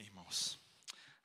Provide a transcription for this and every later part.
Amém, irmãos.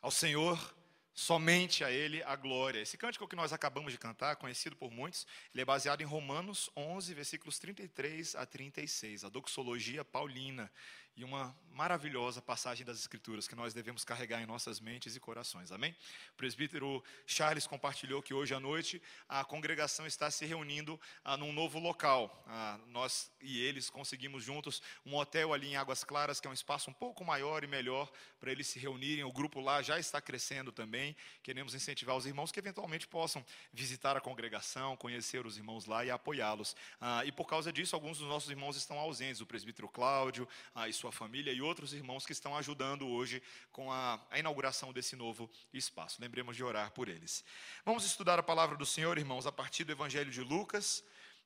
Ao Senhor, somente a Ele a glória. Esse cântico que nós acabamos de cantar, conhecido por muitos, ele é baseado em Romanos 11, versículos 33 a 36, a doxologia paulina e uma maravilhosa passagem das Escrituras que nós devemos carregar em nossas mentes e corações. Amém? O presbítero Charles compartilhou que hoje à noite a congregação está se reunindo ah, num novo local. Ah, nós e eles conseguimos juntos um hotel ali em Águas Claras, que é um espaço um pouco maior e melhor para eles se reunirem. O grupo lá já está crescendo também. Queremos incentivar os irmãos que eventualmente possam visitar a congregação, conhecer os irmãos lá e apoiá-los. Ah, e por causa disso, alguns dos nossos irmãos estão ausentes. O presbítero Cláudio ah, e sua família e outros irmãos que estão ajudando hoje com a, a inauguração desse novo espaço. Lembremos de orar por eles. Vamos estudar a palavra do Senhor, irmãos, a partir do Evangelho de Lucas,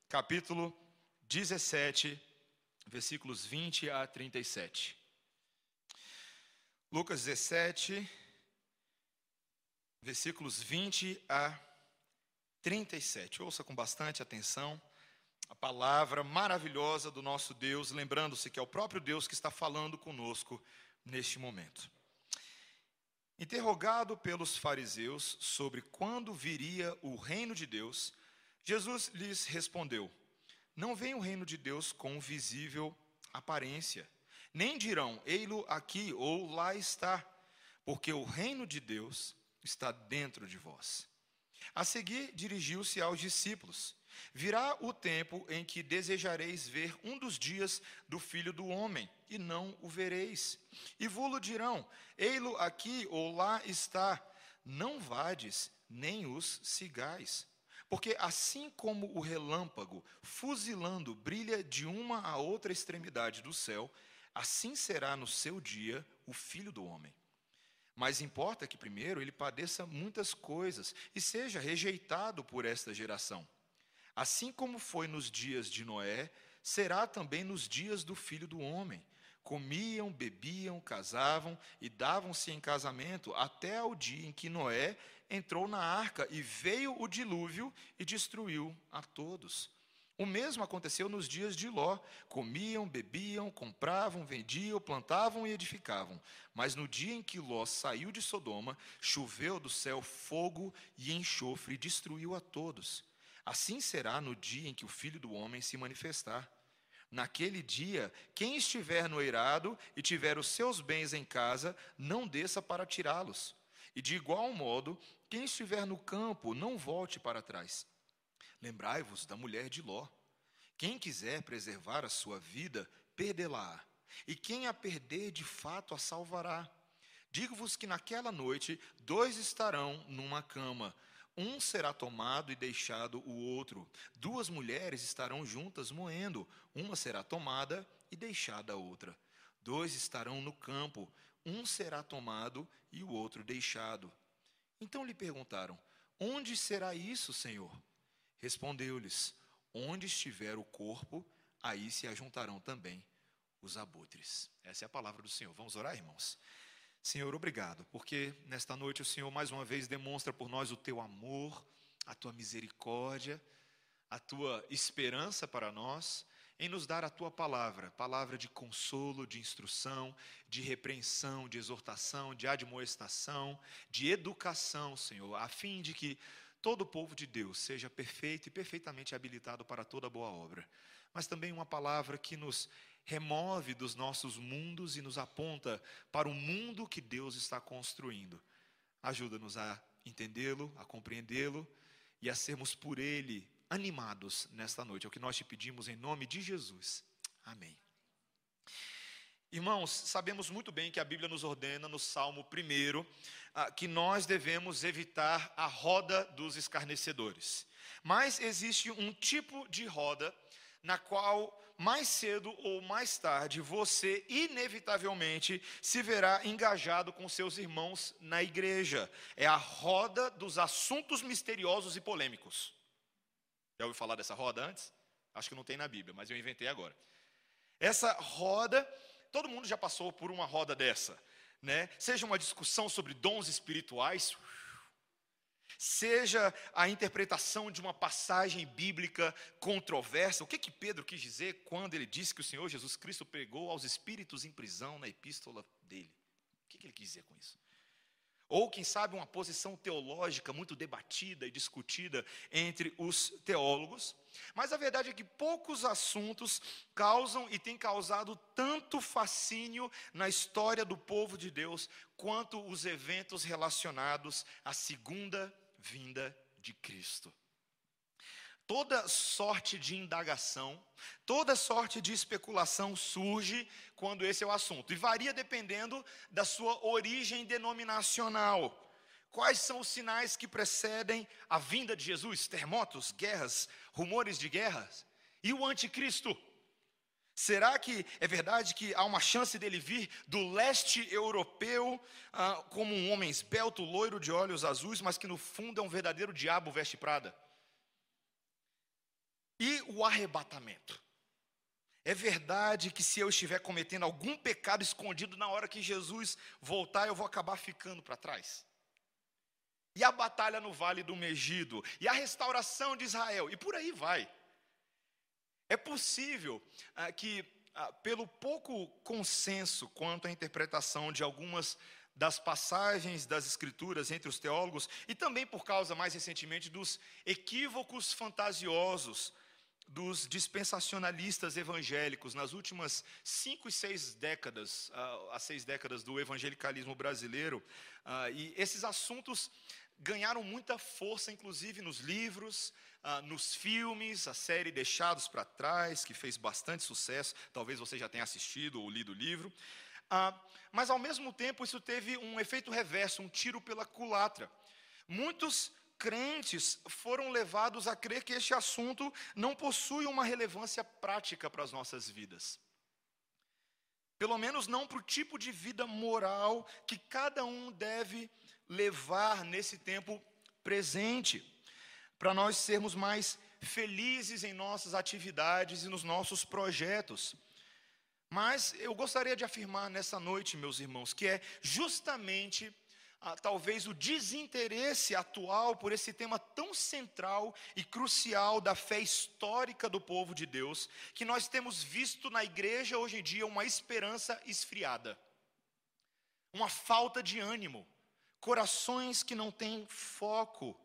capítulo 17, versículos 20 a 37. Lucas 17, versículos 20 a 37. Ouça com bastante atenção a palavra maravilhosa do nosso Deus, lembrando-se que é o próprio Deus que está falando conosco neste momento. Interrogado pelos fariseus sobre quando viria o reino de Deus, Jesus lhes respondeu: Não vem o reino de Deus com visível aparência, nem dirão, ei-lo aqui ou lá está, porque o reino de Deus está dentro de vós. A seguir, dirigiu-se aos discípulos Virá o tempo em que desejareis ver um dos dias do filho do homem, e não o vereis. E vô-lo dirão: Ei-lo aqui ou lá está. Não vades, nem os sigais. Porque assim como o relâmpago, fuzilando, brilha de uma a outra extremidade do céu, assim será no seu dia o filho do homem. Mas importa que primeiro ele padeça muitas coisas e seja rejeitado por esta geração. Assim como foi nos dias de Noé, será também nos dias do filho do homem. Comiam, bebiam, casavam e davam-se em casamento até ao dia em que Noé entrou na arca e veio o dilúvio e destruiu a todos. O mesmo aconteceu nos dias de Ló. Comiam, bebiam, compravam, vendiam, plantavam e edificavam. Mas no dia em que Ló saiu de Sodoma, choveu do céu fogo e enxofre e destruiu a todos. Assim será no dia em que o filho do homem se manifestar. Naquele dia, quem estiver no eirado e tiver os seus bens em casa, não desça para tirá-los. E de igual modo, quem estiver no campo, não volte para trás. Lembrai-vos da mulher de Ló. Quem quiser preservar a sua vida, perdê-la. E quem a perder, de fato a salvará. Digo-vos que naquela noite, dois estarão numa cama um será tomado e deixado o outro. Duas mulheres estarão juntas moendo. Uma será tomada e deixada a outra. Dois estarão no campo. Um será tomado e o outro deixado. Então lhe perguntaram: Onde será isso, Senhor? Respondeu-lhes: Onde estiver o corpo, aí se ajuntarão também os abutres. Essa é a palavra do Senhor. Vamos orar, irmãos? Senhor, obrigado, porque nesta noite o Senhor mais uma vez demonstra por nós o teu amor, a tua misericórdia, a tua esperança para nós, em nos dar a tua palavra, palavra de consolo, de instrução, de repreensão, de exortação, de admoestação, de educação, Senhor, a fim de que todo o povo de Deus seja perfeito e perfeitamente habilitado para toda boa obra. Mas também uma palavra que nos remove dos nossos mundos e nos aponta para o mundo que Deus está construindo. Ajuda-nos a entendê-lo, a compreendê-lo e a sermos por ele animados nesta noite. É o que nós te pedimos em nome de Jesus. Amém. Irmãos, sabemos muito bem que a Bíblia nos ordena no Salmo 1 ah, que nós devemos evitar a roda dos escarnecedores. Mas existe um tipo de roda na qual mais cedo ou mais tarde, você inevitavelmente se verá engajado com seus irmãos na igreja. É a roda dos assuntos misteriosos e polêmicos. Já ouviu falar dessa roda antes? Acho que não tem na Bíblia, mas eu inventei agora. Essa roda, todo mundo já passou por uma roda dessa, né? Seja uma discussão sobre dons espirituais, seja a interpretação de uma passagem bíblica controversa. O que que Pedro quis dizer quando ele disse que o Senhor Jesus Cristo pregou aos espíritos em prisão na epístola dele? O que, que ele quis dizer com isso? Ou, quem sabe, uma posição teológica muito debatida e discutida entre os teólogos. Mas a verdade é que poucos assuntos causam e têm causado tanto fascínio na história do povo de Deus quanto os eventos relacionados à segunda vinda de Cristo toda sorte de indagação, toda sorte de especulação surge quando esse é o assunto, e varia dependendo da sua origem denominacional. Quais são os sinais que precedem a vinda de Jesus? Terremotos, guerras, rumores de guerras? E o anticristo? Será que é verdade que há uma chance dele vir do leste europeu ah, como um homem esbelto, loiro de olhos azuis, mas que no fundo é um verdadeiro diabo veste prada? E o arrebatamento. É verdade que se eu estiver cometendo algum pecado escondido na hora que Jesus voltar, eu vou acabar ficando para trás. E a batalha no vale do Megido, e a restauração de Israel, e por aí vai. É possível ah, que, ah, pelo pouco consenso quanto à interpretação de algumas das passagens das Escrituras entre os teólogos, e também por causa, mais recentemente, dos equívocos fantasiosos dos dispensacionalistas evangélicos nas últimas cinco e seis décadas, uh, as seis décadas do evangelicalismo brasileiro, uh, e esses assuntos ganharam muita força, inclusive nos livros, uh, nos filmes, a série Deixados para Trás, que fez bastante sucesso, talvez você já tenha assistido ou lido o livro. mas, ao mesmo tempo, isso teve um efeito reverso, um tiro pela culatra. Muitos crentes foram levados a crer que este assunto não possui uma relevância prática para as nossas vidas. Pelo menos não para o tipo de vida moral que cada um deve levar nesse tempo presente, para nós sermos mais felizes em nossas atividades e nos nossos projetos. Mas eu gostaria de afirmar nessa noite, meus irmãos, que é justamente ah, talvez o desinteresse atual por esse tema tão central e crucial da fé histórica do povo de Deus, que nós temos visto na igreja hoje em dia uma esperança esfriada, uma falta de ânimo, corações que não têm foco,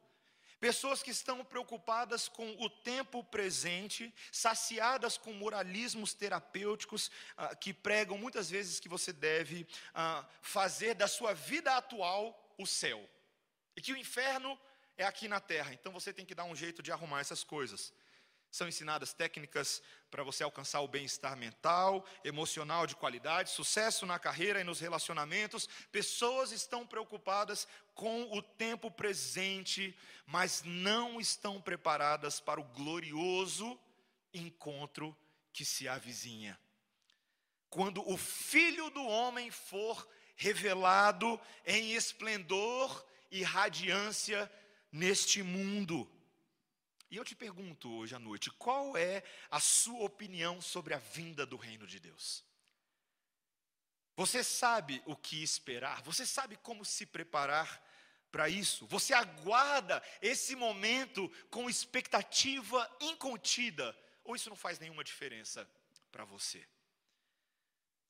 Pessoas que estão preocupadas com o tempo presente, saciadas com moralismos terapêuticos ah, que pregam muitas vezes que você deve ah, fazer da sua vida atual o céu. E que o inferno é aqui na terra. Então você tem que dar um jeito de arrumar essas coisas. São ensinadas técnicas para você alcançar o bem-estar mental, emocional de qualidade, sucesso na carreira e nos relacionamentos. Pessoas estão preocupadas com o tempo presente, mas não estão preparadas para o glorioso encontro que se avizinha. Quando o Filho do Homem for revelado em esplendor e radiância neste mundo. E eu te pergunto hoje à noite, qual é a sua opinião sobre a vinda do reino de Deus? Você sabe o que esperar? Você sabe como se preparar para isso? Você aguarda esse momento com expectativa incontida? Ou isso não faz nenhuma diferença para você?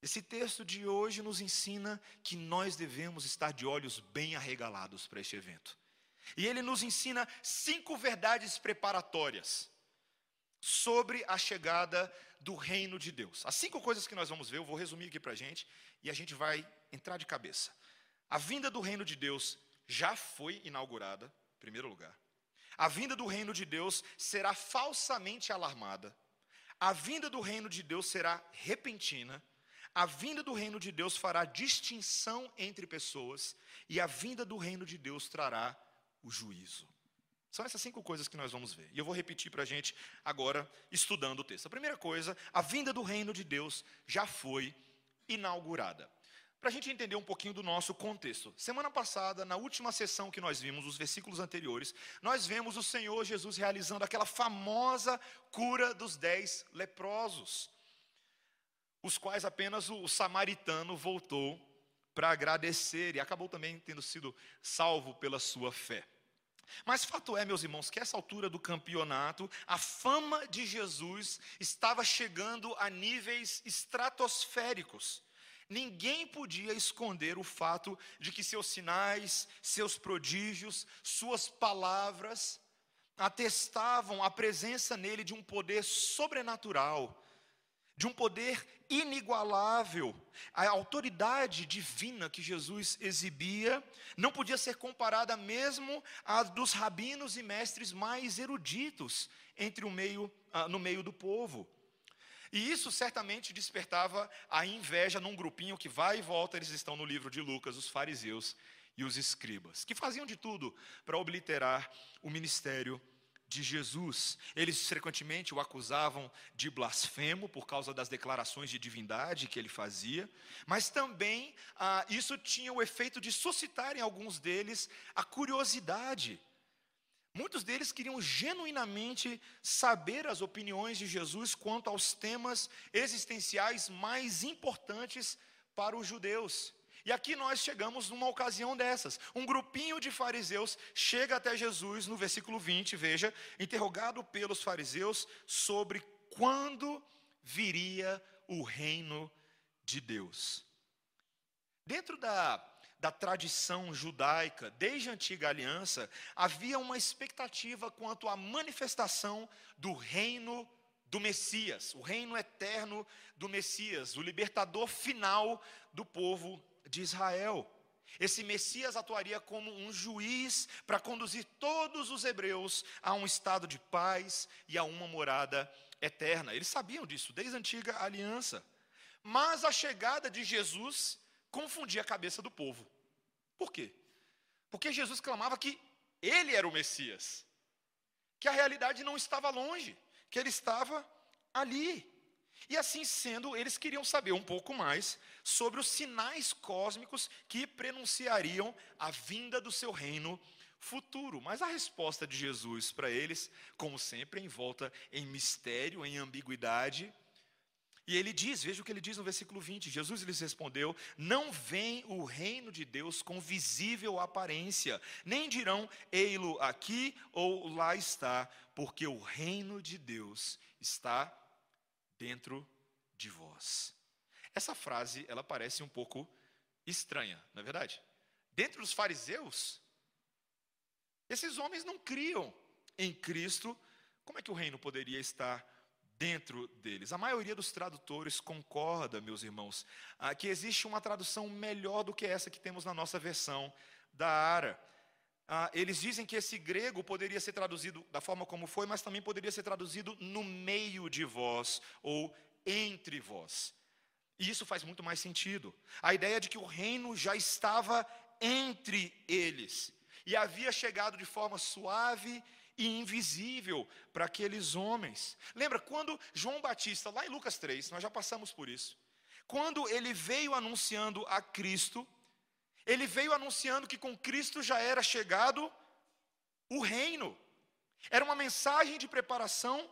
Esse texto de hoje nos ensina que nós devemos estar de olhos bem arregalados para este evento. E ele nos ensina cinco verdades preparatórias sobre a chegada do reino de Deus. As cinco coisas que nós vamos ver, eu vou resumir aqui para a gente, e a gente vai entrar de cabeça. A vinda do reino de Deus já foi inaugurada, em primeiro lugar. A vinda do reino de Deus será falsamente alarmada. A vinda do reino de Deus será repentina. A vinda do reino de Deus fará distinção entre pessoas. E a vinda do reino de Deus trará o juízo. São essas cinco coisas que nós vamos ver. E eu vou repetir para a gente agora, estudando o texto. A primeira coisa, a vinda do reino de Deus já foi inaugurada. Para a gente entender um pouquinho do nosso contexto. Semana passada, na última sessão que nós vimos, os versículos anteriores, nós vemos o Senhor Jesus realizando aquela famosa cura dos dez leprosos, os quais apenas o samaritano voltou para agradecer e acabou também tendo sido salvo pela sua fé. Mas fato é, meus irmãos, que essa altura do campeonato, a fama de Jesus estava chegando a níveis estratosféricos. ninguém podia esconder o fato de que seus sinais, seus prodígios, suas palavras atestavam a presença nele de um poder sobrenatural, de um poder inigualável. A autoridade divina que Jesus exibia não podia ser comparada mesmo à dos rabinos e mestres mais eruditos entre o meio, ah, no meio do povo. E isso certamente despertava a inveja num grupinho que vai e volta, eles estão no livro de Lucas, os fariseus e os escribas, que faziam de tudo para obliterar o ministério de Jesus. Eles frequentemente o acusavam de blasfemo por causa das declarações de divindade que ele fazia, mas também ah, isso tinha o efeito de suscitar em alguns deles a curiosidade. Muitos deles queriam genuinamente saber as opiniões de Jesus quanto aos temas existenciais mais importantes para os judeus. E aqui nós chegamos numa ocasião dessas. Um grupinho de fariseus chega até Jesus no versículo 20, veja, interrogado pelos fariseus sobre quando viria o reino de Deus. Dentro da, da tradição judaica, desde a antiga aliança, havia uma expectativa quanto à manifestação do reino do Messias, o reino eterno do Messias, o libertador final do povo de Israel. Esse Messias atuaria como um juiz para conduzir todos os hebreus a um estado de paz e a uma morada eterna. Eles sabiam disso desde a antiga aliança. Mas a chegada de Jesus confundia a cabeça do povo. Por quê? Porque Jesus clamava que ele era o Messias, que a realidade não estava longe, que ele estava ali. E assim sendo, eles queriam saber um pouco mais sobre os sinais cósmicos que prenunciariam a vinda do seu reino futuro. Mas a resposta de Jesus para eles, como sempre, envolta em mistério, em ambiguidade. E ele diz, veja o que ele diz no versículo 20: Jesus lhes respondeu: Não vem o reino de Deus com visível aparência, nem dirão, ei-lo aqui ou lá está, porque o reino de Deus está dentro de vós. Essa frase, ela parece um pouco estranha, não é verdade? Dentro dos fariseus, esses homens não criam em Cristo, como é que o reino poderia estar dentro deles? A maioria dos tradutores concorda, meus irmãos, que existe uma tradução melhor do que essa que temos na nossa versão da Ara. Ah, eles dizem que esse grego poderia ser traduzido da forma como foi, mas também poderia ser traduzido no meio de vós ou entre vós. E isso faz muito mais sentido. A ideia de que o reino já estava entre eles e havia chegado de forma suave e invisível para aqueles homens. Lembra quando João Batista, lá em Lucas 3, nós já passamos por isso, quando ele veio anunciando a Cristo, ele veio anunciando que com Cristo já era chegado o reino. Era uma mensagem de preparação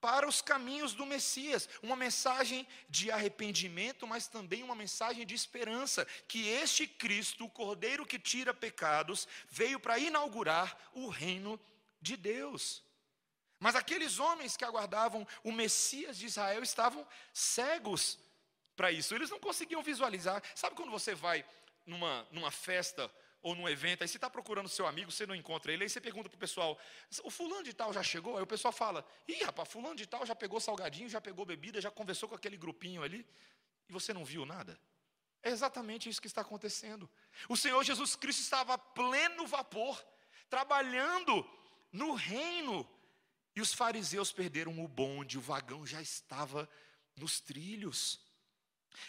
para os caminhos do Messias, uma mensagem de arrependimento, mas também uma mensagem de esperança, que este Cristo, o Cordeiro que tira pecados, veio para inaugurar o reino de Deus. Mas aqueles homens que aguardavam o Messias de Israel estavam cegos para isso, eles não conseguiam visualizar. Sabe quando você vai numa, numa festa ou num evento, aí você está procurando seu amigo, você não encontra ele, aí você pergunta para o pessoal, o fulano de tal já chegou? Aí o pessoal fala, ih rapaz, fulano de tal já pegou salgadinho, já pegou bebida, já conversou com aquele grupinho ali, e você não viu nada? É exatamente isso que está acontecendo. O Senhor Jesus Cristo estava a pleno vapor, trabalhando no reino, e os fariseus perderam o bonde, o vagão já estava nos trilhos.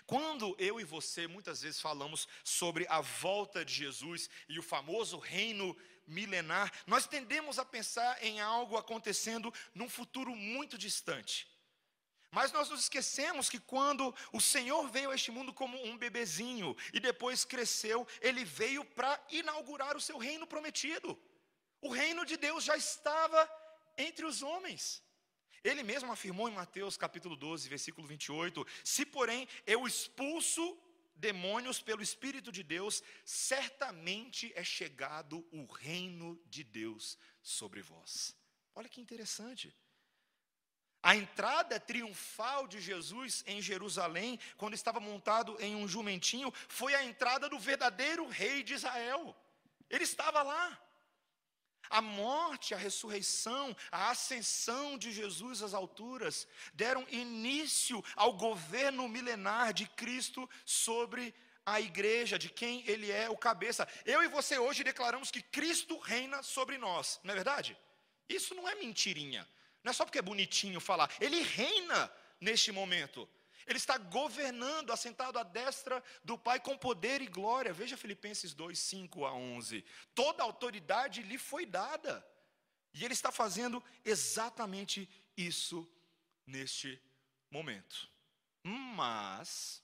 Quando eu e você muitas vezes falamos sobre a volta de Jesus e o famoso reino milenar, nós tendemos a pensar em algo acontecendo num futuro muito distante. Mas nós nos esquecemos que quando o Senhor veio a este mundo como um bebezinho e depois cresceu, ele veio para inaugurar o seu reino prometido. O reino de Deus já estava entre os homens. Ele mesmo afirmou em Mateus capítulo 12, versículo 28: Se, porém, eu expulso demônios pelo Espírito de Deus, certamente é chegado o reino de Deus sobre vós. Olha que interessante. A entrada triunfal de Jesus em Jerusalém, quando estava montado em um jumentinho, foi a entrada do verdadeiro rei de Israel. Ele estava lá. A morte, a ressurreição, a ascensão de Jesus às alturas deram início ao governo milenar de Cristo sobre a igreja, de quem ele é o cabeça. Eu e você hoje declaramos que Cristo reina sobre nós, não é verdade? Isso não é mentirinha. Não é só porque é bonitinho falar. Ele reina neste momento. Ele está governando, assentado à destra do Pai com poder e glória. Veja Filipenses 2, 5 a 11. Toda autoridade lhe foi dada. E ele está fazendo exatamente isso neste momento. Mas,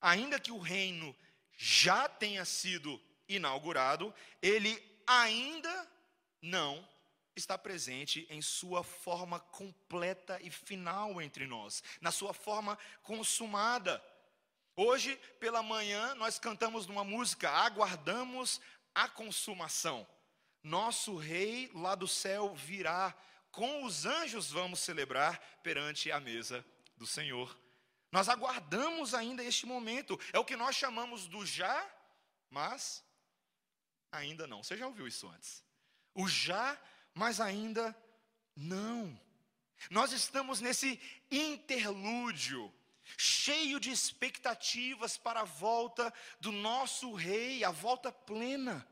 ainda que o reino já tenha sido inaugurado, ele ainda não está presente em sua forma completa e final entre nós, na sua forma consumada. Hoje, pela manhã, nós cantamos numa música, aguardamos a consumação. Nosso rei lá do céu virá, com os anjos vamos celebrar perante a mesa do Senhor. Nós aguardamos ainda este momento, é o que nós chamamos do já, mas ainda não. Você já ouviu isso antes? O já, mas ainda não. Nós estamos nesse interlúdio, cheio de expectativas para a volta do nosso rei, a volta plena.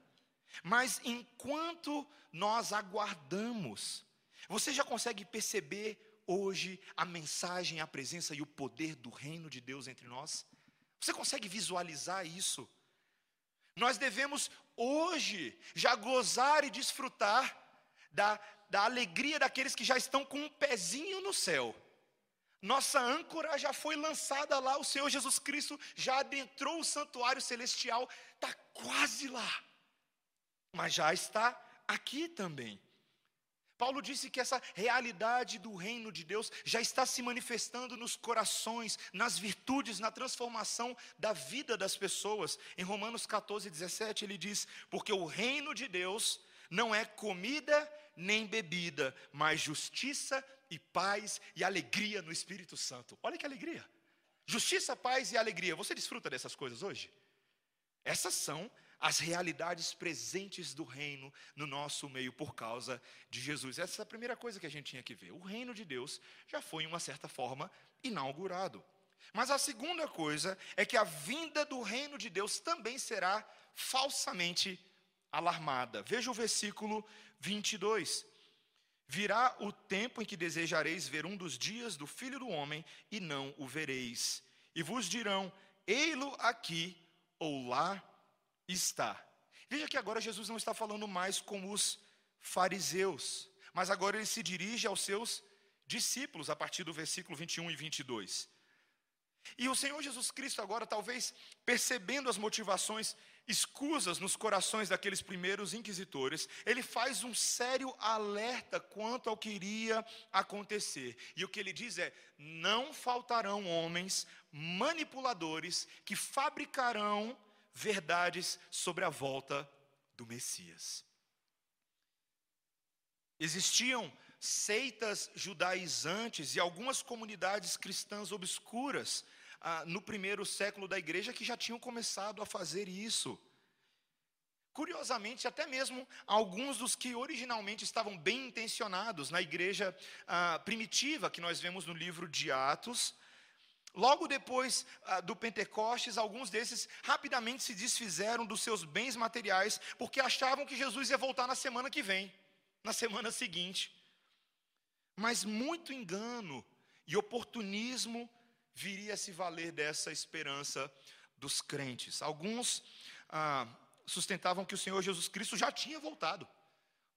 Mas enquanto nós aguardamos, você já consegue perceber hoje a mensagem, a presença e o poder do reino de Deus entre nós? Você consegue visualizar isso? Nós devemos hoje já gozar e desfrutar da, da alegria daqueles que já estão com um pezinho no céu. Nossa âncora já foi lançada lá, o Senhor Jesus Cristo já adentrou o santuário celestial, está quase lá, mas já está aqui também. Paulo disse que essa realidade do reino de Deus já está se manifestando nos corações, nas virtudes, na transformação da vida das pessoas. Em Romanos 14, 17, ele diz: Porque o reino de Deus não é comida nem bebida, mas justiça e paz e alegria no Espírito Santo. Olha que alegria! Justiça, paz e alegria. Você desfruta dessas coisas hoje? Essas são as realidades presentes do reino no nosso meio por causa de Jesus. Essa é a primeira coisa que a gente tinha que ver. O reino de Deus já foi, em uma certa forma, inaugurado. Mas a segunda coisa é que a vinda do reino de Deus também será falsamente alarmada. Veja o versículo 22. Virá o tempo em que desejareis ver um dos dias do filho do homem e não o vereis. E vos dirão: Ei-lo aqui ou lá está. Veja que agora Jesus não está falando mais com os fariseus, mas agora ele se dirige aos seus discípulos, a partir do versículo 21 e 22. E o Senhor Jesus Cristo, agora, talvez percebendo as motivações escusas nos corações daqueles primeiros inquisitores, ele faz um sério alerta quanto ao que iria acontecer. E o que ele diz é: não faltarão homens manipuladores que fabricarão verdades sobre a volta do Messias. Existiam seitas judaizantes e algumas comunidades cristãs obscuras ah, no primeiro século da igreja que já tinham começado a fazer isso. Curiosamente, até mesmo alguns dos que originalmente estavam bem intencionados na igreja ah, primitiva, que nós vemos no livro de Atos, logo depois ah, do Pentecostes, alguns desses rapidamente se desfizeram dos seus bens materiais, porque achavam que Jesus ia voltar na semana que vem, na semana seguinte. Mas muito engano e oportunismo viria a se valer dessa esperança dos crentes. Alguns ah, sustentavam que o Senhor Jesus Cristo já tinha voltado,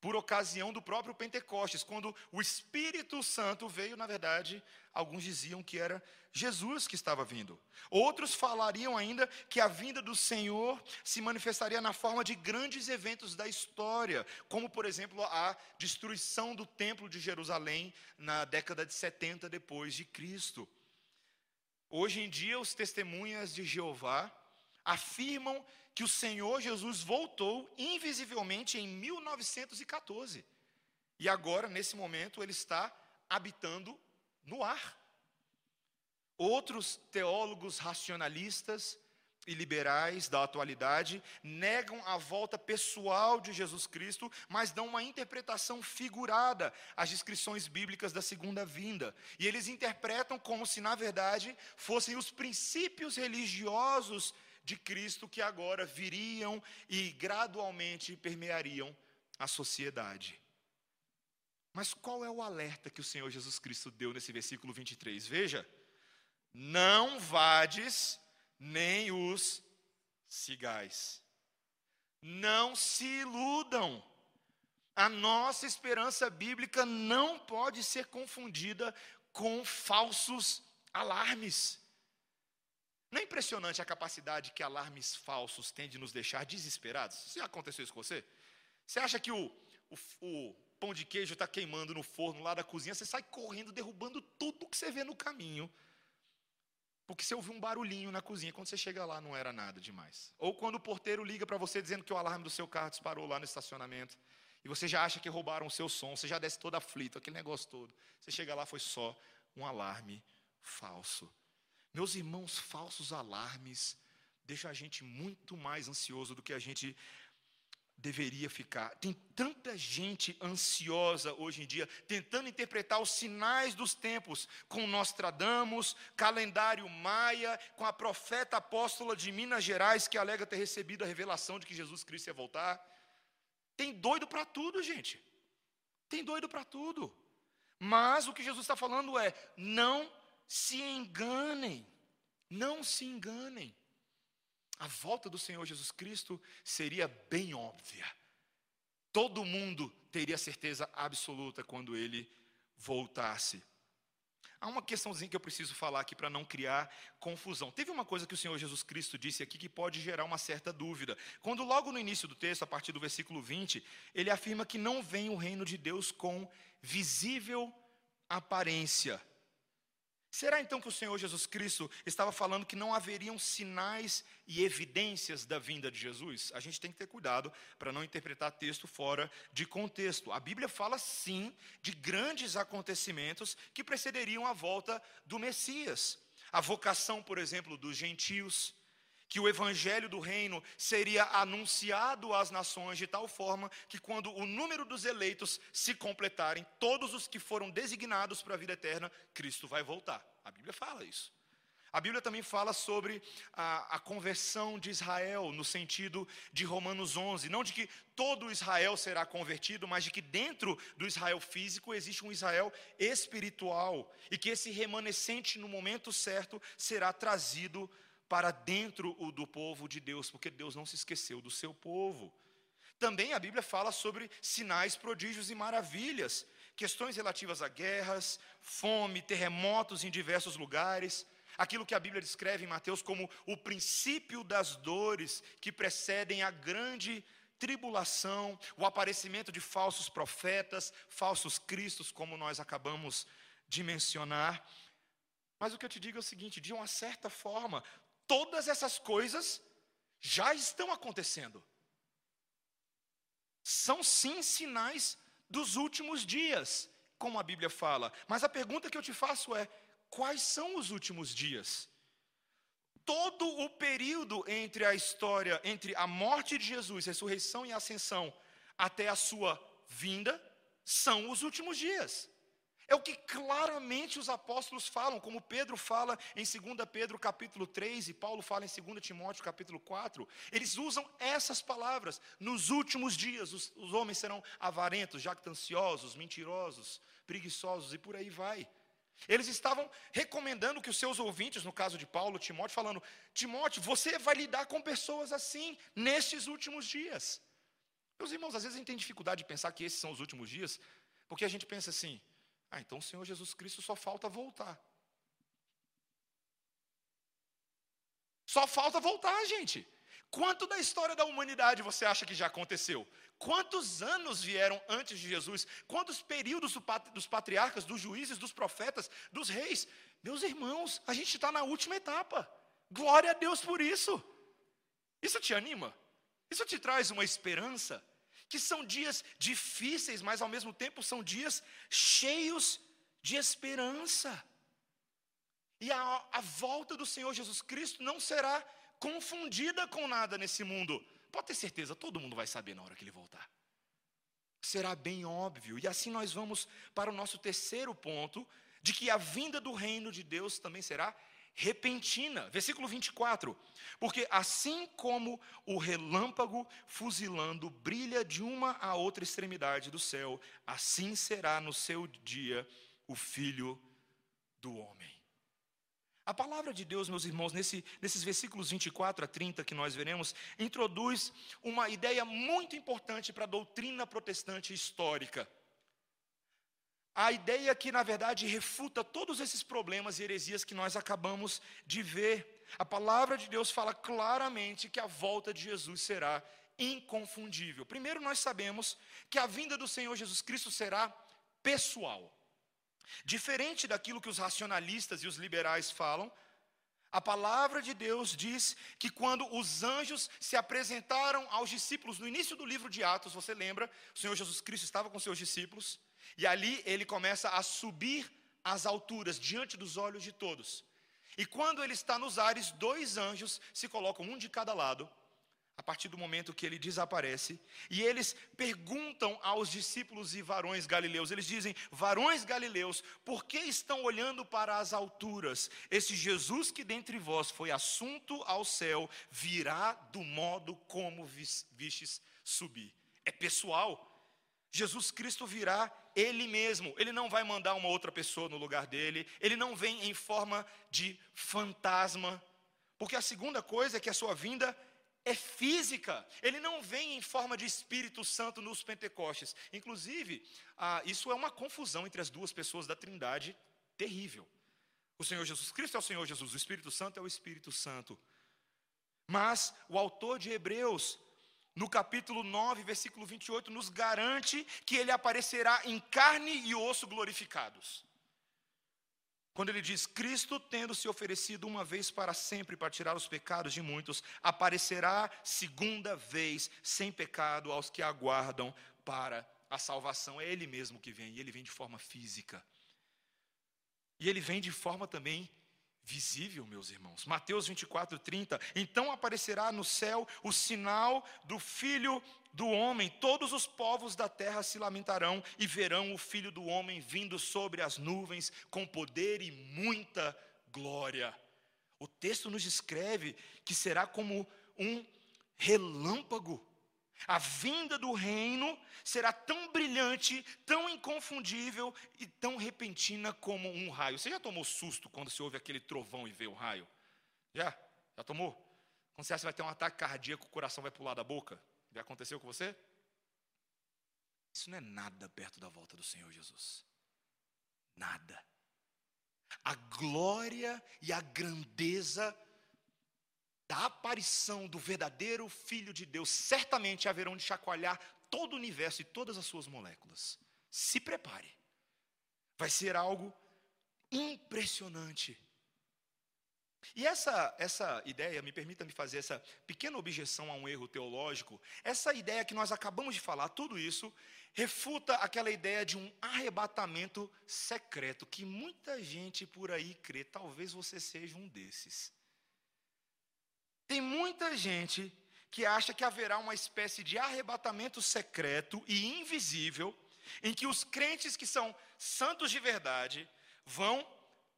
por ocasião do próprio Pentecostes, quando o Espírito Santo veio, na verdade, alguns diziam que era Jesus que estava vindo. Outros falariam ainda que a vinda do Senhor se manifestaria na forma de grandes eventos da história, como, por exemplo, a destruição do Templo de Jerusalém na década de 70 depois de Cristo. Hoje em dia, os testemunhas de Jeová afirmam que o Senhor Jesus voltou invisivelmente em 1914. E agora, nesse momento, ele está habitando no ar. Outros teólogos racionalistas e liberais da atualidade negam a volta pessoal de Jesus Cristo, mas dão uma interpretação figurada às descrições bíblicas da segunda vinda. E eles interpretam como se, na verdade, fossem os princípios religiosos de Cristo que agora viriam e gradualmente permeariam a sociedade. Mas qual é o alerta que o Senhor Jesus Cristo deu nesse versículo 23? Veja, não vades nem os cigais. Não se iludam. A nossa esperança bíblica não pode ser confundida com falsos alarmes. Não é impressionante a capacidade que alarmes falsos têm de nos deixar desesperados? Isso já aconteceu isso com você? Você acha que o, o, o pão de queijo está queimando no forno lá da cozinha, você sai correndo, derrubando tudo que você vê no caminho porque você ouviu um barulhinho na cozinha, quando você chega lá não era nada demais. Ou quando o porteiro liga para você dizendo que o alarme do seu carro disparou lá no estacionamento, e você já acha que roubaram o seu som, você já desce todo aflito, aquele negócio todo. Você chega lá, foi só um alarme falso. Meus irmãos, falsos alarmes deixam a gente muito mais ansioso do que a gente deveria ficar. Tem tanta gente ansiosa hoje em dia, tentando interpretar os sinais dos tempos, com Nostradamus, calendário maia, com a profeta apóstola de Minas Gerais, que alega ter recebido a revelação de que Jesus Cristo ia voltar. Tem doido para tudo, gente. Tem doido para tudo. Mas o que Jesus está falando é: não se enganem. Não se enganem a volta do Senhor Jesus Cristo seria bem óbvia. Todo mundo teria certeza absoluta quando ele voltasse. Há uma questãozinha que eu preciso falar aqui para não criar confusão. Teve uma coisa que o Senhor Jesus Cristo disse aqui que pode gerar uma certa dúvida. Quando, logo no início do texto, a partir do versículo 20, ele afirma que não vem o reino de Deus com visível aparência. Será então que o Senhor Jesus Cristo estava falando que não haveriam sinais e evidências da vinda de Jesus? A gente tem que ter cuidado para não interpretar texto fora de contexto. A Bíblia fala sim de grandes acontecimentos que precederiam a volta do Messias. A vocação, por exemplo, dos gentios, que o evangelho do reino seria anunciado às nações de tal forma que quando o número dos eleitos se completarem, todos os que foram designados para a vida eterna, Cristo vai voltar. A Bíblia fala isso. A Bíblia também fala sobre a, a, conversão de Israel, no sentido de Romanos 11. Não de que todo Israel será convertido, mas de que dentro do Israel físico existe um Israel espiritual. E que esse remanescente, no momento certo, será trazido para dentro do povo de Deus, porque Deus não se esqueceu do seu povo. Também a Bíblia fala sobre sinais, prodígios e maravilhas, questões relativas a guerras, fome, terremotos em diversos lugares, aquilo que a Bíblia descreve em Mateus como o princípio das dores que precedem a grande tribulação, o aparecimento de falsos profetas, falsos cristos, como nós acabamos de mencionar. Mas o que eu te digo é o seguinte: de uma certa forma, todas essas coisas já estão acontecendo. São sim sinais dos últimos dias, como a Bíblia fala. Mas a pergunta que eu te faço é: quais são os últimos dias? Todo o período entre a história, entre a morte de Jesus, ressurreição e ascensão, até a sua vinda, são os últimos dias. É o que claramente os apóstolos falam, como Pedro fala em 2 Pedro capítulo 3 e Paulo fala em 2 Timóteo capítulo 4. Eles usam essas palavras. Nos últimos dias os, os homens serão avarentos, jactanciosos, mentirosos, preguiçosos e por aí vai. Eles estavam recomendando que os seus ouvintes, no caso de Paulo, Timóteo, falando: Timóteo, você vai lidar com pessoas assim nestes últimos dias. Meus irmãos, às vezes a gente tem dificuldade de pensar que esses são os últimos dias, porque a gente pensa assim: ah, então o Senhor Jesus Cristo só falta voltar. Só falta voltar, gente. Quanto da história da humanidade você acha que já aconteceu? Quantos anos vieram antes de Jesus? Quantos períodos dos patriarcas, dos juízes, dos profetas, dos reis? Meus irmãos, a gente está na última etapa. Glória a Deus por isso. Isso te anima? Isso te traz uma esperança? Que são dias difíceis, mas ao mesmo tempo são dias cheios de esperança. E a, a volta do Senhor Jesus Cristo não será confundida com nada nesse mundo. Pode ter certeza, todo mundo vai saber na hora que ele voltar. Será bem óbvio. E assim nós vamos para o nosso terceiro ponto, de que a vinda do reino de Deus também será repentina. Versículo 24. Porque assim como o relâmpago fuzilando brilha de uma a outra extremidade do céu, assim será no seu dia o filho do homem. A palavra de Deus, meus irmãos, nesse, nesses versículos 24 a 30 que nós veremos, introduz uma ideia muito importante para a doutrina protestante histórica. A ideia que, na verdade, refuta todos esses problemas e heresias que nós acabamos de ver. A palavra de Deus fala claramente que a volta de Jesus será inconfundível. Primeiro, nós sabemos que a vinda do Senhor Jesus Cristo será pessoal. Diferente daquilo que os racionalistas e os liberais falam, a palavra de Deus diz que quando os anjos se apresentaram aos discípulos no início do livro de Atos, você lembra, o Senhor Jesus Cristo estava com seus discípulos, e ali ele começa a subir às alturas diante dos olhos de todos. E quando ele está nos ares, dois anjos se colocam um de cada lado a partir do momento que ele desaparece, e eles perguntam aos discípulos e varões galileus, eles dizem: Varões galileus, por que estão olhando para as alturas? Esse Jesus que dentre vós foi assunto ao céu, virá do modo como vistes subir. É pessoal. Jesus Cristo virá ele mesmo, ele não vai mandar uma outra pessoa no lugar dele, ele não vem em forma de fantasma, porque a segunda coisa é que a sua vinda é física. Ele não vem em forma de Espírito Santo nos Pentecostes. Inclusive, ah, isso é uma confusão entre as duas pessoas da Trindade terrível. O Senhor Jesus Cristo é o Senhor Jesus, o Espírito Santo é o Espírito Santo. Mas o autor de Hebreus, no capítulo 9, versículo 28, nos garante que ele aparecerá em carne e osso glorificados. Quando ele diz: Cristo, tendo se oferecido uma vez para sempre para tirar os pecados de muitos, aparecerá segunda vez sem pecado aos que aguardam para a salvação. É Ele mesmo que vem, e Ele vem de forma física. E Ele vem de forma também visível, meus irmãos. Mateus 24, 30. Então aparecerá no céu o sinal do Filho do homem, todos os povos da terra se lamentarão e verão o filho do homem vindo sobre as nuvens com poder e muita glória. O texto nos descreve que será como um relâmpago. A vinda do reino será tão brilhante, tão inconfundível e tão repentina como um raio. Você já tomou susto quando você ouve aquele trovão e vê o raio? Já? Já tomou? Quando você acha que vai ter um ataque cardíaco, o coração vai pular da boca? Já aconteceu com você? Isso não é nada perto da volta do Senhor Jesus. Nada. A glória e a grandeza da aparição do verdadeiro Filho de Deus certamente haverão de chacoalhar todo o universo e todas as suas moléculas. Se prepare. Vai ser algo impressionante. E essa, essa ideia, me permita me fazer essa pequena objeção a um erro teológico, essa ideia que nós acabamos de falar, tudo isso, refuta aquela ideia de um arrebatamento secreto, que muita gente por aí crê, talvez você seja um desses. Tem muita gente que acha que haverá uma espécie de arrebatamento secreto e invisível, em que os crentes que são santos de verdade vão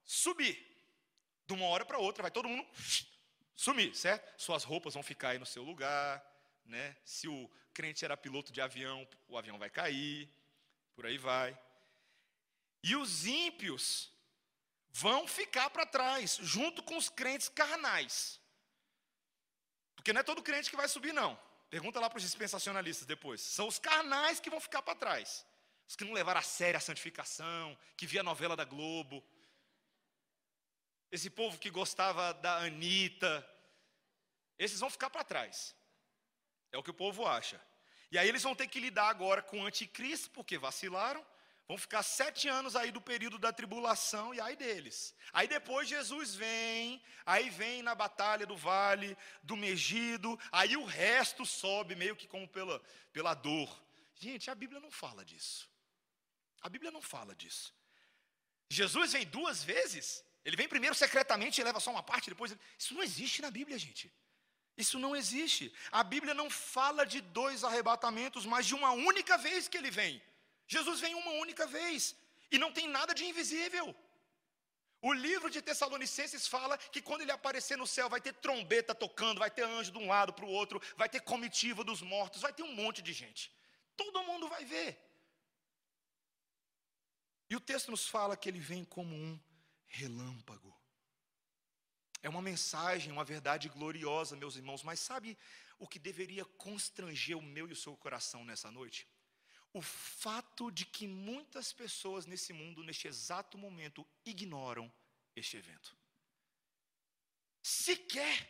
subir de uma hora para outra, vai todo mundo sumir, certo? Suas roupas vão ficar aí no seu lugar, né? Se o crente era piloto de avião, o avião vai cair, por aí vai. E os ímpios vão ficar para trás, junto com os crentes carnais. Porque não é todo crente que vai subir, não. Pergunta lá para os dispensacionalistas depois. São os carnais que vão ficar para trás. Os que não levaram a sério a santificação, que via a novela da Globo, esse povo que gostava da Anitta, esses vão ficar para trás. É o que o povo acha. E aí eles vão ter que lidar agora com o anticristo, porque vacilaram. Vão ficar sete anos aí do período da tribulação e aí deles. Aí depois Jesus vem, aí vem na batalha do vale, do Megido, aí o resto sobe meio que como pela, pela dor. Gente, a Bíblia não fala disso. A Bíblia não fala disso. Jesus vem duas vezes. Ele vem primeiro secretamente e leva só uma parte, depois. Isso não existe na Bíblia, gente. Isso não existe. A Bíblia não fala de dois arrebatamentos, mas de uma única vez que ele vem. Jesus vem uma única vez. E não tem nada de invisível. O livro de Tessalonicenses fala que quando ele aparecer no céu, vai ter trombeta tocando, vai ter anjo de um lado para o outro, vai ter comitiva dos mortos, vai ter um monte de gente. Todo mundo vai ver. E o texto nos fala que ele vem como um relâmpago. É uma mensagem, uma verdade gloriosa, meus irmãos, mas sabe o que deveria constranger o meu e o seu coração nessa noite? O fato de que muitas pessoas nesse mundo, neste exato momento, ignoram este evento. Sequer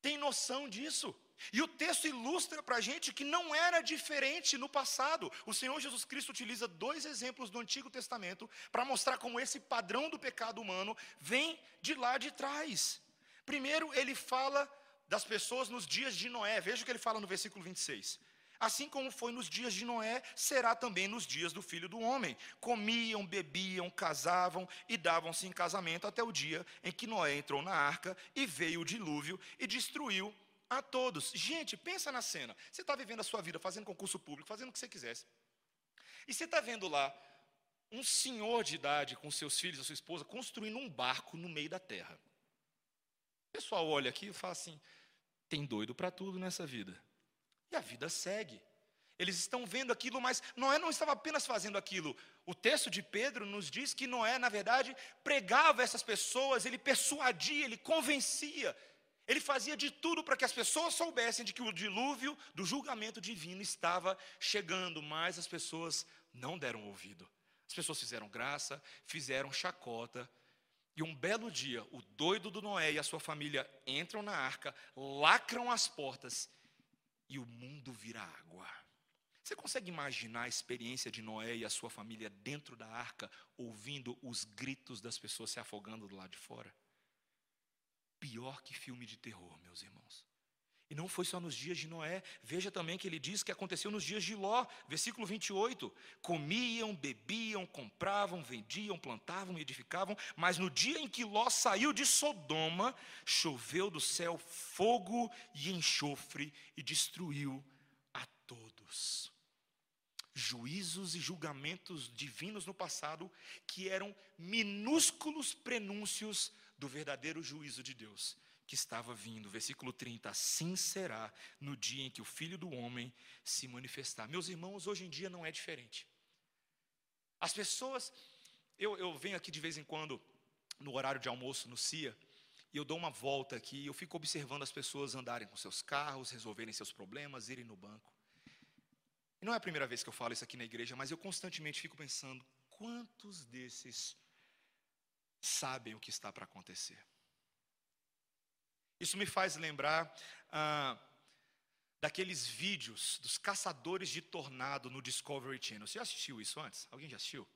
tem noção disso. E o texto ilustra para a gente que não era diferente no passado. O Senhor Jesus Cristo utiliza dois exemplos do Antigo Testamento para mostrar como esse padrão do pecado humano vem de lá de trás. Primeiro, ele fala das pessoas nos dias de Noé. Veja o que ele fala no versículo 26. Assim como foi nos dias de Noé, será também nos dias do filho do homem. Comiam, bebiam, casavam e davam-se em casamento até o dia em que Noé entrou na arca e veio o dilúvio e destruiu a todos. Gente, pensa na cena. Você está vivendo a sua vida fazendo concurso público, fazendo o que você quisesse. E você está vendo lá um senhor de idade com seus filhos, a sua esposa, construindo um barco no meio da terra. O pessoal olha aqui e fala assim: tem doido para tudo nessa vida. E a vida segue. Eles estão vendo aquilo, mas Noé não estava apenas fazendo aquilo. O texto de Pedro nos diz que Noé, na verdade, pregava essas pessoas, ele persuadia, ele convencia. Ele fazia de tudo para que as pessoas soubessem de que o dilúvio do julgamento divino estava chegando, mas as pessoas não deram ouvido. As pessoas fizeram graça, fizeram chacota. E um belo dia, o doido do Noé e a sua família entram na arca, lacram as portas e o mundo vira água. Você consegue imaginar a experiência de Noé e a sua família dentro da arca, ouvindo os gritos das pessoas se afogando do lado de fora? pior que filme de terror, meus irmãos. E não foi só nos dias de Noé, veja também que ele diz que aconteceu nos dias de Ló, versículo 28. Comiam, bebiam, compravam, vendiam, plantavam edificavam, mas no dia em que Ló saiu de Sodoma, choveu do céu fogo e enxofre e destruiu a todos. Juízos e julgamentos divinos no passado que eram minúsculos prenúncios do verdadeiro juízo de Deus que estava vindo. Versículo 30: Assim será no dia em que o filho do homem se manifestar. Meus irmãos, hoje em dia não é diferente. As pessoas, eu, eu venho aqui de vez em quando, no horário de almoço no CIA, e eu dou uma volta aqui, eu fico observando as pessoas andarem com seus carros, resolverem seus problemas, irem no banco. E não é a primeira vez que eu falo isso aqui na igreja, mas eu constantemente fico pensando: quantos desses sabem o que está para acontecer. Isso me faz lembrar ah, daqueles vídeos dos caçadores de tornado no Discovery Channel. Você já assistiu isso antes? Alguém já assistiu?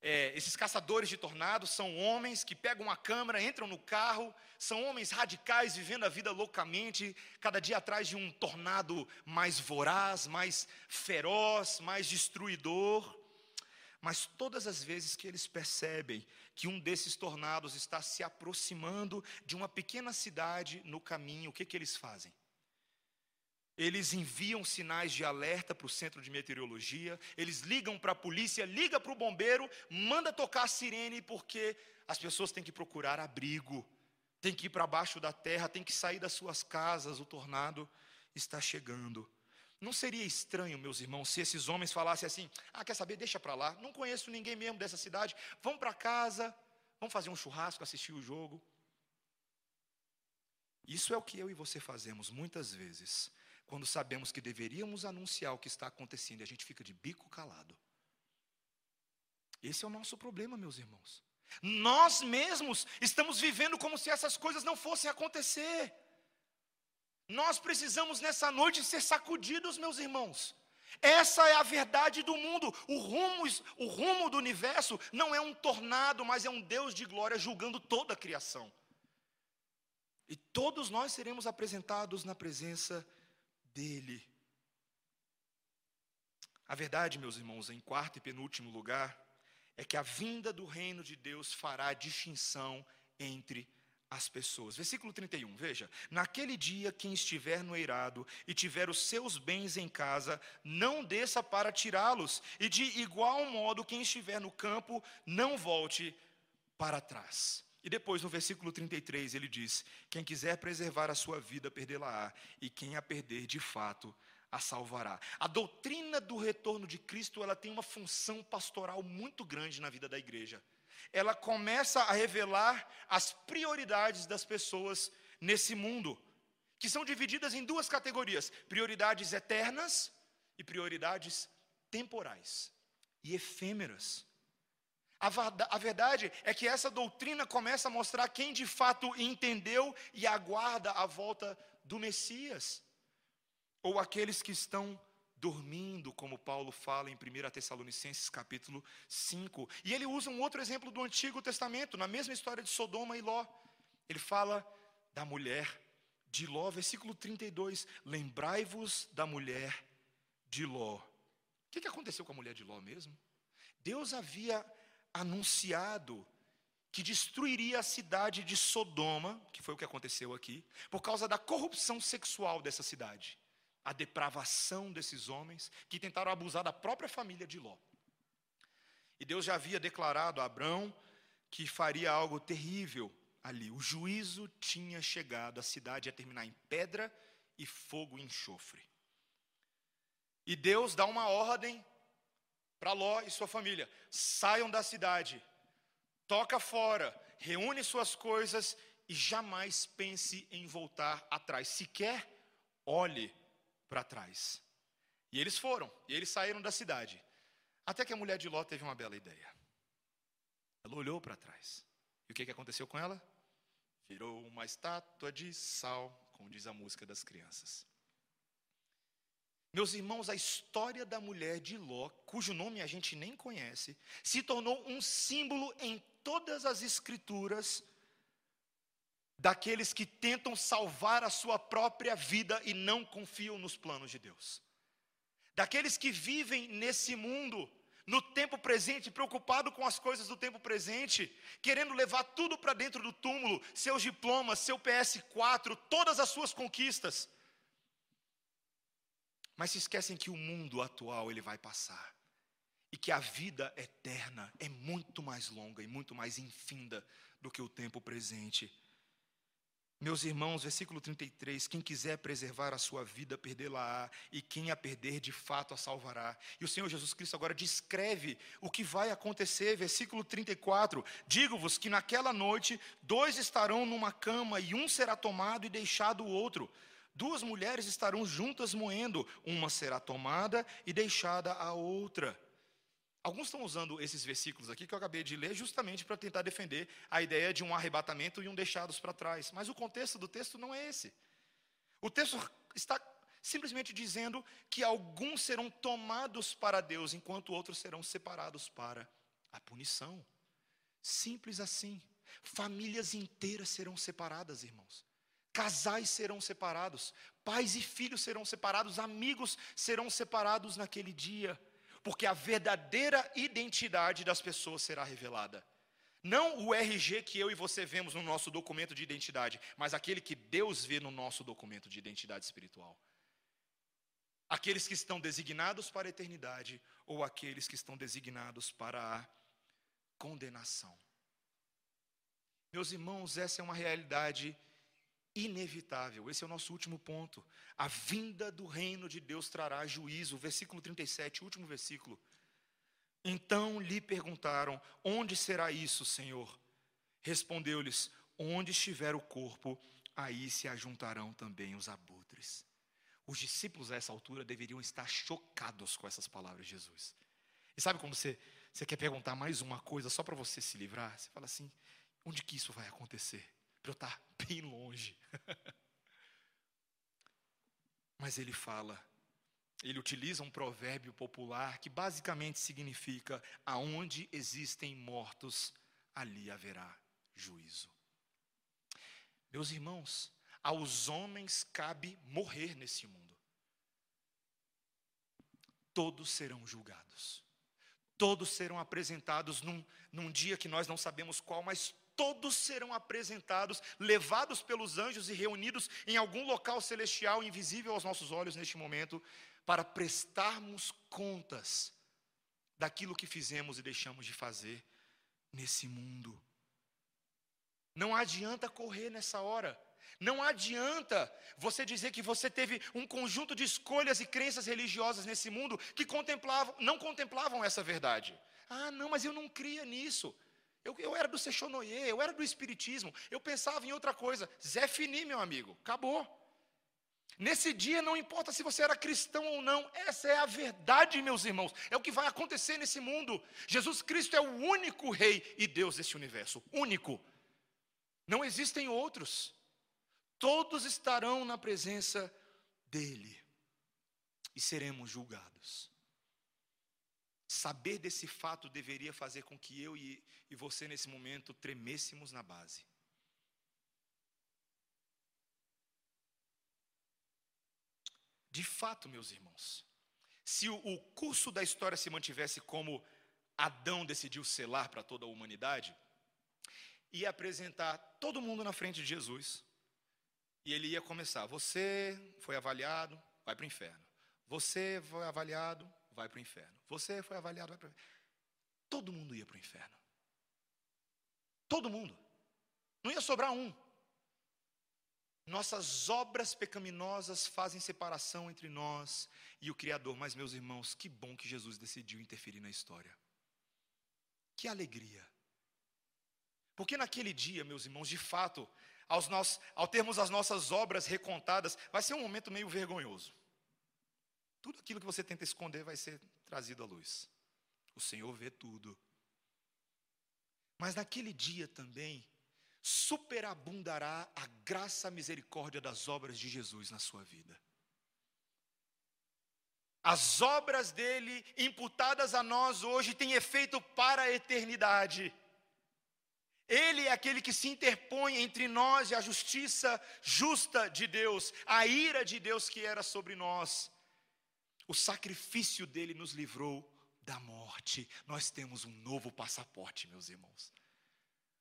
É, esses caçadores de tornado são homens que pegam uma câmera, entram no carro, são homens radicais vivendo a vida loucamente, cada dia atrás de um tornado mais voraz, mais feroz, mais destruidor. Mas todas as vezes que eles percebem que um desses tornados está se aproximando de uma pequena cidade no caminho, o que, que eles fazem? Eles enviam sinais de alerta para o centro de meteorologia, eles ligam para a polícia, liga para o bombeiro, manda tocar a sirene, porque as pessoas têm que procurar abrigo, têm que ir para baixo da terra, têm que sair das suas casas, o tornado está chegando. Não seria estranho, meus irmãos, se esses homens falassem assim: ah, quer saber, deixa para lá, não conheço ninguém mesmo dessa cidade, vamos para casa, vamos fazer um churrasco, assistir o jogo. Isso é o que eu e você fazemos muitas vezes, quando sabemos que deveríamos anunciar o que está acontecendo e a gente fica de bico calado. Esse é o nosso problema, meus irmãos. Nós mesmos estamos vivendo como se essas coisas não fossem acontecer. Nós precisamos nessa noite ser sacudidos, meus irmãos. Essa é a verdade do mundo. O rumo, o rumo do universo não é um tornado, mas é um Deus de glória julgando toda a criação. E todos nós seremos apresentados na presença dele. A verdade, meus irmãos, em quarto e penúltimo lugar, é que a vinda do reino de Deus fará distinção entre as pessoas. Versículo 31, veja: Naquele dia, quem estiver no eirado e tiver os seus bens em casa, não desça para tirá-los, e de igual modo, quem estiver no campo, não volte para trás. E depois, no versículo 33, ele diz: Quem quiser preservar a sua vida, perdê-la-á, e quem a perder, de fato, a salvará. A doutrina do retorno de Cristo, ela tem uma função pastoral muito grande na vida da igreja ela começa a revelar as prioridades das pessoas nesse mundo, que são divididas em duas categorias: prioridades eternas e prioridades temporais e efêmeras. A verdade é que essa doutrina começa a mostrar quem de fato entendeu e aguarda a volta do Messias, ou aqueles que estão dormindo, como Paulo fala em 1 Tessalonicenses capítulo 5. E ele usa um outro exemplo do Antigo Testamento, na mesma história de Sodoma e Ló. Ele fala da mulher de Ló, versículo 32. Lembrai-vos da mulher de Ló. O que, aconteceu com a mulher de Ló mesmo? Deus havia anunciado que destruiria a cidade de Sodoma, que foi o que aconteceu aqui, por causa da corrupção sexual dessa cidade a depravação desses homens que tentaram abusar da própria família de Ló. E Deus já havia declarado a Abrão que faria algo terrível ali. O juízo tinha chegado, a cidade ia terminar em pedra e fogo e enxofre. E Deus dá uma ordem para Ló e sua família: saiam da cidade, toca fora, reúne suas coisas e jamais pense em voltar atrás. Sequer olhe para trás. E eles foram, e eles saíram da cidade. Até que a mulher de Ló teve uma bela ideia. Ela olhou para trás. E o que, que aconteceu com ela? Virou uma estátua de sal, como diz a música das crianças. Meus irmãos, a história da mulher de Ló, cujo nome a gente nem conhece, se tornou um símbolo em todas as escrituras daqueles que tentam salvar a sua própria vida e não confiam nos planos de Deus. Daqueles que vivem nesse mundo, no tempo presente, preocupado com as coisas do tempo presente, querendo levar tudo para dentro do túmulo, seus diplomas, seu PS4, todas as suas conquistas. Mas se esquecem que o mundo atual ele vai passar. E que a vida eterna é muito mais longa e muito mais infinda do que o tempo presente. Meus irmãos, versículo 33: quem quiser preservar a sua vida, perdê-la-á, e quem a perder, de fato a salvará. E o Senhor Jesus Cristo agora descreve o que vai acontecer, versículo 34: Digo-vos que naquela noite dois estarão numa cama, e um será tomado e deixado o outro. Duas mulheres estarão juntas moendo, uma será tomada e deixada a outra. Alguns estão usando esses versículos aqui que eu acabei de ler justamente para tentar defender a ideia de um arrebatamento e um deixados para trás. Mas o contexto do texto não é esse. O texto está simplesmente dizendo que alguns serão tomados para Deus, enquanto outros serão separados para a punição. Simples assim. Famílias inteiras serão separadas, irmãos. Casais serão separados, pais e filhos serão separados, amigos serão separados naquele dia porque a verdadeira identidade das pessoas será revelada. Não o RG que eu e você vemos no nosso documento de identidade, mas aquele que Deus vê no nosso documento de identidade espiritual. Aqueles que estão designados para a eternidade ou aqueles que estão designados para a condenação. Meus irmãos, essa é uma realidade inevitável. Esse é o nosso último ponto. A vinda do reino de Deus trará juízo. Versículo 37, último versículo. Então lhe perguntaram: Onde será isso, Senhor? Respondeu-lhes: Onde estiver o corpo, aí se ajuntarão também os abutres. Os discípulos a essa altura deveriam estar chocados com essas palavras de Jesus. E sabe quando você, você quer perguntar mais uma coisa só para você se livrar? Você fala assim: onde que isso vai acontecer? Para eu estar bem longe. Mas ele fala, ele utiliza um provérbio popular que basicamente significa: aonde existem mortos, ali haverá juízo. Meus irmãos, aos homens cabe morrer nesse mundo. Todos serão julgados. Todos serão apresentados num, num dia que nós não sabemos qual, mas todos serão apresentados, levados pelos anjos e reunidos em algum local celestial invisível aos nossos olhos neste momento, para prestarmos contas daquilo que fizemos e deixamos de fazer nesse mundo. Não adianta correr nessa hora. Não adianta você dizer que você teve um conjunto de escolhas e crenças religiosas nesse mundo que contemplavam, não contemplavam essa verdade. Ah, não, mas eu não cria nisso. Eu, eu era do Sechonoye, eu era do Espiritismo, eu pensava em outra coisa. Zé Fini, meu amigo, acabou. Nesse dia, não importa se você era cristão ou não, essa é a verdade, meus irmãos, é o que vai acontecer nesse mundo. Jesus Cristo é o único Rei e Deus desse universo, único. Não existem outros todos estarão na presença dEle e seremos julgados. Saber desse fato deveria fazer com que eu e, e você, nesse momento, tremêssemos na base. De fato, meus irmãos, se o, curso da história se mantivesse como Adão decidiu selar para toda a humanidade, ia apresentar todo mundo na frente de Jesus, e ele ia começar: Você foi avaliado, vai para o inferno. Você foi avaliado, vai para o inferno. Você foi avaliado, vai para o inferno. Todo mundo ia para o inferno. Todo mundo. Não ia sobrar um. Nossas obras pecaminosas fazem separação entre nós e o Criador. Mas, meus irmãos, que bom que Jesus decidiu interferir na história. Que alegria. Porque naquele dia, meus irmãos, de fato, nós, ao termos as nossas obras recontadas, vai ser um momento meio vergonhoso. Tudo aquilo que você tenta esconder vai ser trazido à luz. O Senhor vê tudo. Mas naquele dia também, superabundará a graça, a misericórdia das obras de Jesus na sua vida. As obras dele imputadas a nós hoje têm efeito para a eternidade. Ele é aquele que se interpõe entre nós e a justiça justa de Deus, a ira de Deus que era sobre nós. O sacrifício dele nos livrou da morte. Nós temos um novo passaporte, meus irmãos.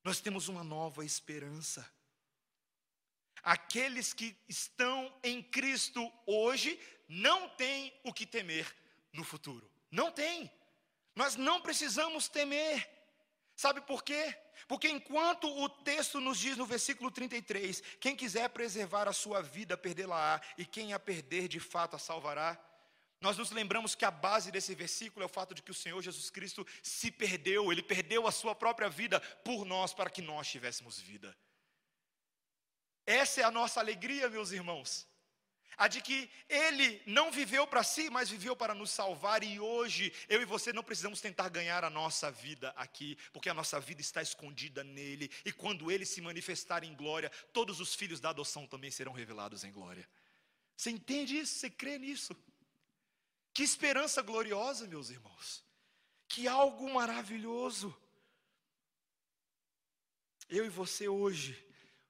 Nós temos uma nova esperança. Aqueles que estão em Cristo hoje não têm o que temer no futuro. Não tem. Nós não precisamos temer. Sabe por quê? Porque enquanto o texto nos diz no versículo 33, quem quiser preservar a sua vida, perdê-la-á, e quem a perder, de fato a salvará. Nós nos lembramos que a base desse versículo é o fato de que o Senhor Jesus Cristo se perdeu, ele perdeu a sua própria vida por nós, para que nós tivéssemos vida. Essa é a nossa alegria, meus irmãos a de que ele não viveu para si, mas viveu para nos salvar, e hoje eu e você não precisamos tentar ganhar a nossa vida aqui, porque a nossa vida está escondida nele, e quando ele se manifestar em glória, todos os filhos da adoção também serão revelados em glória. Você entende isso? Você crê nisso? Que esperança gloriosa, meus irmãos, que algo maravilhoso. Eu e você hoje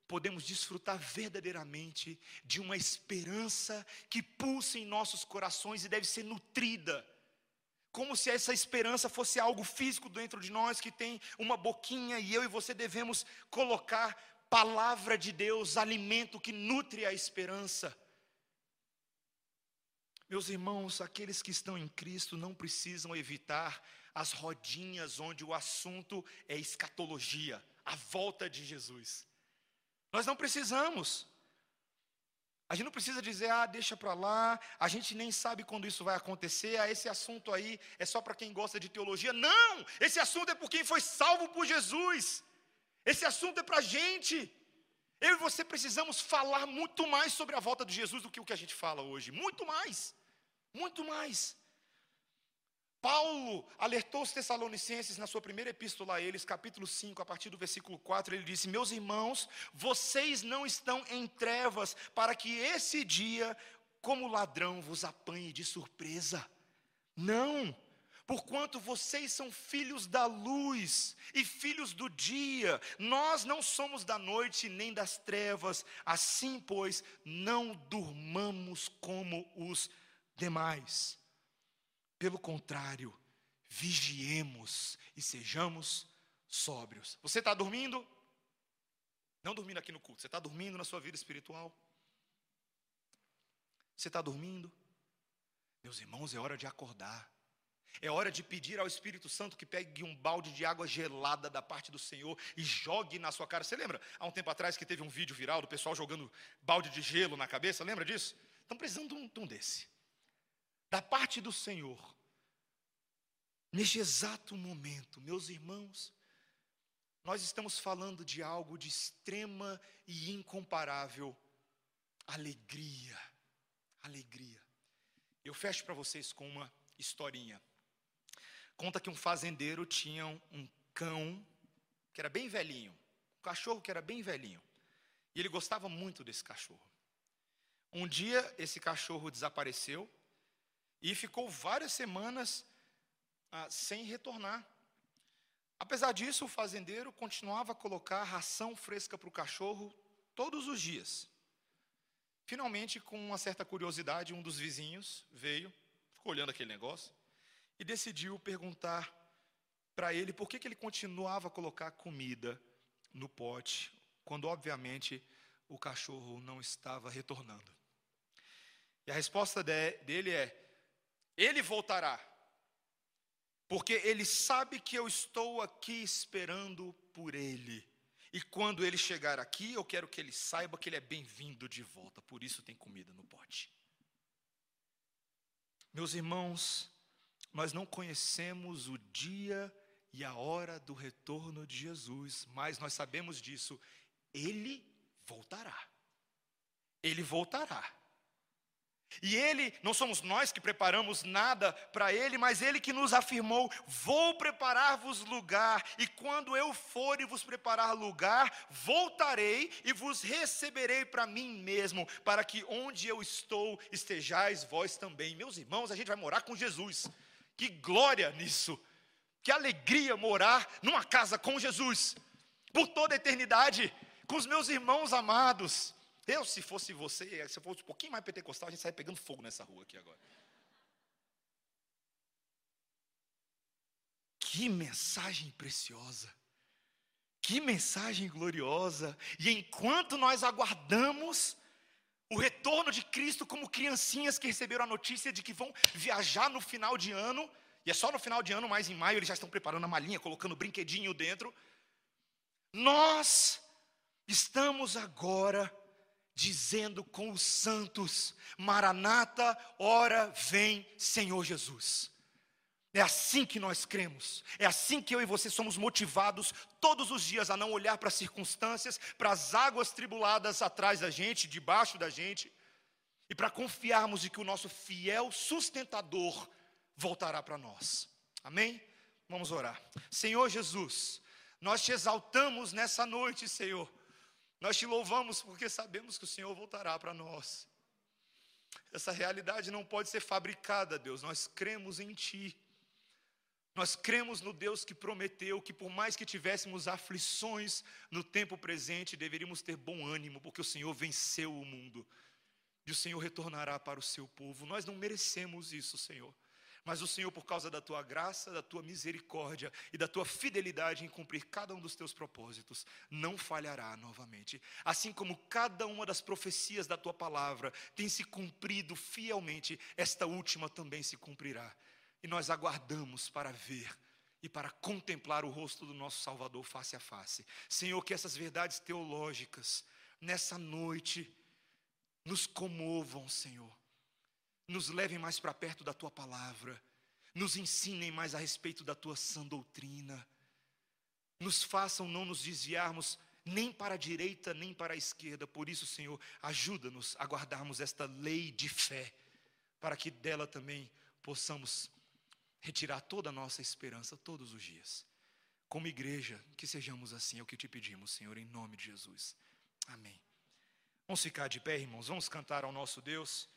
podemos desfrutar verdadeiramente de uma esperança que pulsa em nossos corações e deve ser nutrida. Como se essa esperança fosse algo físico dentro de nós que tem uma boquinha e eu e você devemos colocar palavra de Deus, alimento que nutre a esperança. Meus irmãos, aqueles que estão em Cristo não precisam evitar as rodinhas onde o assunto é escatologia, a volta de Jesus. Nós não precisamos. A gente não precisa dizer, ah, deixa para lá, a gente nem sabe quando isso vai acontecer, ah, esse assunto aí é só para quem gosta de teologia. Não! Esse assunto é por quem foi salvo por Jesus. Esse assunto é para a gente. Eu e você precisamos falar muito mais sobre a volta de Jesus do que o que a gente fala hoje. Muito mais. Muito mais. Paulo alertou os Tessalonicenses na sua primeira epístola a eles, capítulo 5, a partir do versículo 4, ele disse: Meus irmãos, vocês não estão em trevas, para que esse dia, como ladrão, vos apanhe de surpresa. Não, porquanto vocês são filhos da luz e filhos do dia, nós não somos da noite nem das trevas, assim, pois, não durmamos como os demais. Pelo contrário, vigiemos e sejamos sóbrios. Você está dormindo? Não dormindo aqui no culto, você está dormindo na sua vida espiritual? Você está dormindo? Meus irmãos, é hora de acordar. É hora de pedir ao Espírito Santo que pegue um balde de água gelada da parte do Senhor e jogue na sua cara. Você lembra? Há um tempo atrás que teve um vídeo viral do pessoal jogando balde de gelo na cabeça. Lembra disso? Estão precisando de um, de um desse. Da parte do Senhor. Neste exato momento, meus irmãos, nós estamos falando de algo de extrema e incomparável alegria. Alegria. Eu fecho para vocês com uma historinha. Conta que um fazendeiro tinha um cão que era bem velhinho, um cachorro que era bem velhinho. E ele gostava muito desse cachorro. Um dia esse cachorro desapareceu e ficou várias semanas ah, sem retornar. Apesar disso, o fazendeiro continuava a colocar ração fresca para o cachorro todos os dias. Finalmente, com uma certa curiosidade, um dos vizinhos veio, ficou olhando aquele negócio e decidiu perguntar para ele por que, que ele continuava a colocar comida no pote, quando obviamente o cachorro não estava retornando. E a resposta de, dele é: ele voltará, porque ele sabe que eu estou aqui esperando por ele. E quando ele chegar aqui, eu quero que ele saiba que ele é bem-vindo de volta, por isso tem comida no pote. Meus irmãos, nós não conhecemos o dia e a hora do retorno de Jesus, mas nós sabemos disso, ele voltará. Ele voltará. E Ele, não somos nós que preparamos nada para Ele, mas Ele que nos afirmou: Vou preparar-vos lugar, e quando eu for e vos preparar lugar, voltarei e vos receberei para mim mesmo, para que onde eu estou estejais vós também. Meus irmãos, a gente vai morar com Jesus, que glória nisso, que alegria morar numa casa com Jesus, por toda a eternidade, com os meus irmãos amados. Eu, se fosse você, se fosse um pouquinho mais pentecostal, a gente saia pegando fogo nessa rua aqui agora. Que mensagem preciosa. Que mensagem gloriosa. E enquanto nós aguardamos o retorno de Cristo como criancinhas que receberam a notícia de que vão viajar no final de ano, e é só no final de ano, mas em maio eles já estão preparando a malinha, colocando brinquedinho dentro. Nós estamos agora dizendo com os santos: Maranata, ora vem, Senhor Jesus. É assim que nós cremos, é assim que eu e você somos motivados todos os dias a não olhar para as circunstâncias, para as águas tribuladas atrás da gente, debaixo da gente, e para confiarmos de que o nosso fiel sustentador voltará para nós. Amém? Vamos orar. Senhor Jesus, nós te exaltamos nessa noite, Senhor nós te louvamos porque sabemos que o Senhor voltará para nós. Essa realidade não pode ser fabricada, Deus. Nós cremos em Ti. Nós cremos no Deus que prometeu que, por mais que tivéssemos aflições no tempo presente, deveríamos ter bom ânimo, porque o Senhor venceu o mundo e o Senhor retornará para o seu povo. Nós não merecemos isso, Senhor. Mas o Senhor, por causa da tua graça, da tua misericórdia e da tua fidelidade em cumprir cada um dos teus propósitos, não falhará novamente. Assim como cada uma das profecias da tua palavra tem se cumprido fielmente, esta última também se cumprirá. E nós aguardamos para ver e para contemplar o rosto do nosso Salvador face a face. Senhor, que essas verdades teológicas, nessa noite, nos comovam, Senhor nos levem mais para perto da tua palavra, nos ensinem mais a respeito da tua sã doutrina, nos façam não nos desviarmos nem para a direita nem para a esquerda. Por isso, Senhor, ajuda-nos a guardarmos esta lei de fé, para que dela também possamos retirar toda a nossa esperança todos os dias. Como igreja, que sejamos assim, é o que te pedimos, Senhor, em nome de Jesus. Amém. Vamos ficar de pé, irmãos, vamos cantar ao nosso Deus.